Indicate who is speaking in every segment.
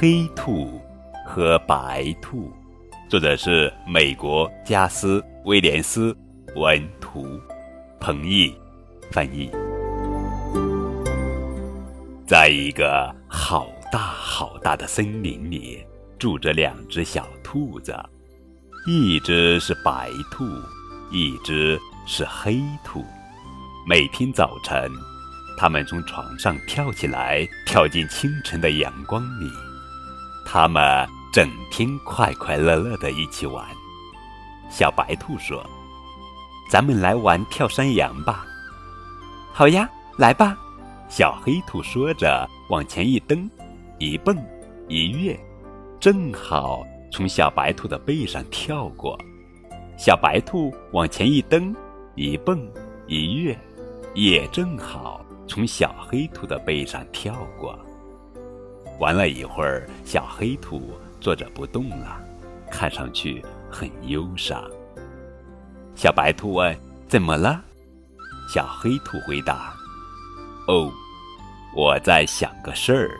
Speaker 1: 黑兔和白兔，作者是美国加斯·威廉斯，文图，彭毅翻译。在一个好大好大的森林里，住着两只小兔子，一只是白兔，一只是黑兔。每天早晨。他们从床上跳起来，跳进清晨的阳光里。他们整天快快乐乐的一起玩。小白兔说：“咱们来玩跳山羊吧。”“
Speaker 2: 好呀，来吧。”
Speaker 1: 小黑兔说着，往前一蹬，一蹦，一跃，正好从小白兔的背上跳过。小白兔往前一蹬，一蹦，一跃，也正好。从小黑兔的背上跳过，玩了一会儿，小黑兔坐着不动了，看上去很忧伤。小白兔问：“怎么了？”小黑兔回答：“哦，我在想个事儿。”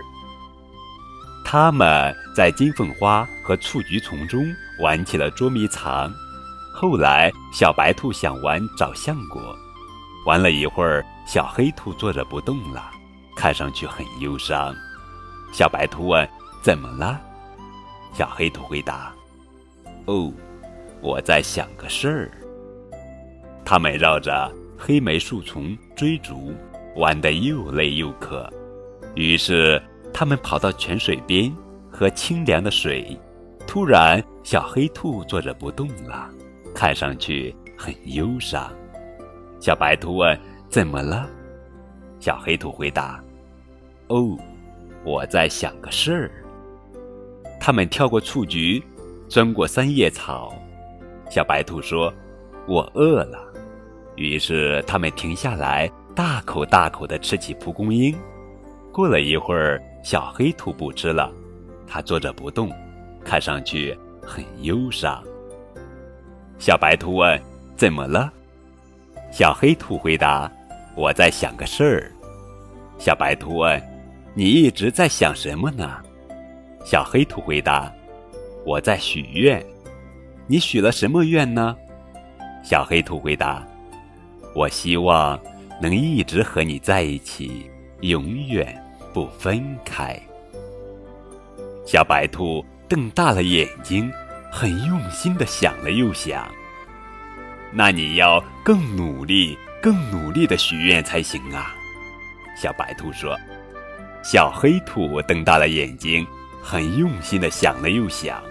Speaker 1: 他们在金凤花和雏菊丛中玩起了捉迷藏。后来，小白兔想玩找橡果。玩了一会儿，小黑兔坐着不动了，看上去很忧伤。小白兔问：“怎么了？”小黑兔回答：“哦，我在想个事儿。”他们绕着黑莓树丛追逐，玩得又累又渴。于是，他们跑到泉水边喝清凉的水。突然，小黑兔坐着不动了，看上去很忧伤。小白兔问：“怎么了？”小黑兔回答：“哦，我在想个事儿。”他们跳过雏菊，钻过三叶草。小白兔说：“我饿了。”于是他们停下来，大口大口地吃起蒲公英。过了一会儿，小黑兔不吃了，它坐着不动，看上去很忧伤。小白兔问：“怎么了？”小黑兔回答：“我在想个事儿。”小白兔问：“你一直在想什么呢？”小黑兔回答：“我在许愿。”你许了什么愿呢？小黑兔回答：“我希望能一直和你在一起，永远不分开。”小白兔瞪大了眼睛，很用心的想了又想。那你要更努力、更努力的许愿才行啊！小白兔说。小黑兔瞪大了眼睛，很用心的想了又想。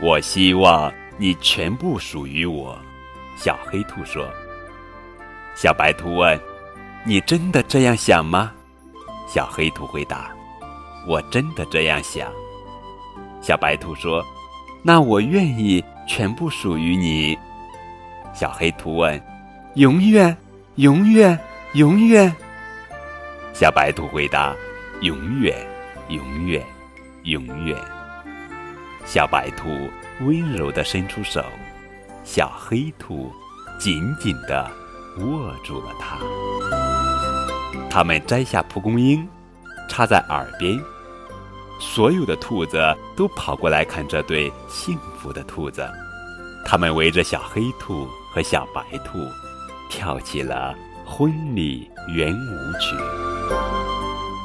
Speaker 1: 我希望你全部属于我。小黑兔说。小白兔问：“你真的这样想吗？”小黑兔回答：“我真的这样想。”小白兔说：“那我愿意全部属于你。”小黑兔问：“永远，永远，永远？”小白兔回答：“永远，永远，永远。”小白兔温柔地伸出手，小黑兔紧紧地握住了它。他们摘下蒲公英，插在耳边。所有的兔子都跑过来看这对幸福的兔子。他们围着小黑兔。和小白兔跳起了婚礼圆舞曲，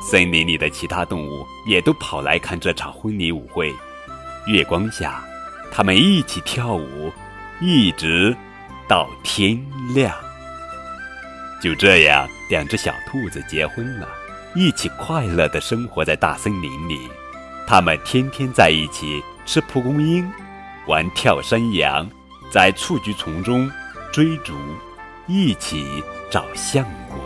Speaker 1: 森林里的其他动物也都跑来看这场婚礼舞会。月光下，他们一起跳舞，一直到天亮。就这样，两只小兔子结婚了，一起快乐地生活在大森林里。他们天天在一起吃蒲公英，玩跳山羊。在雏菊丛中追逐，一起找橡果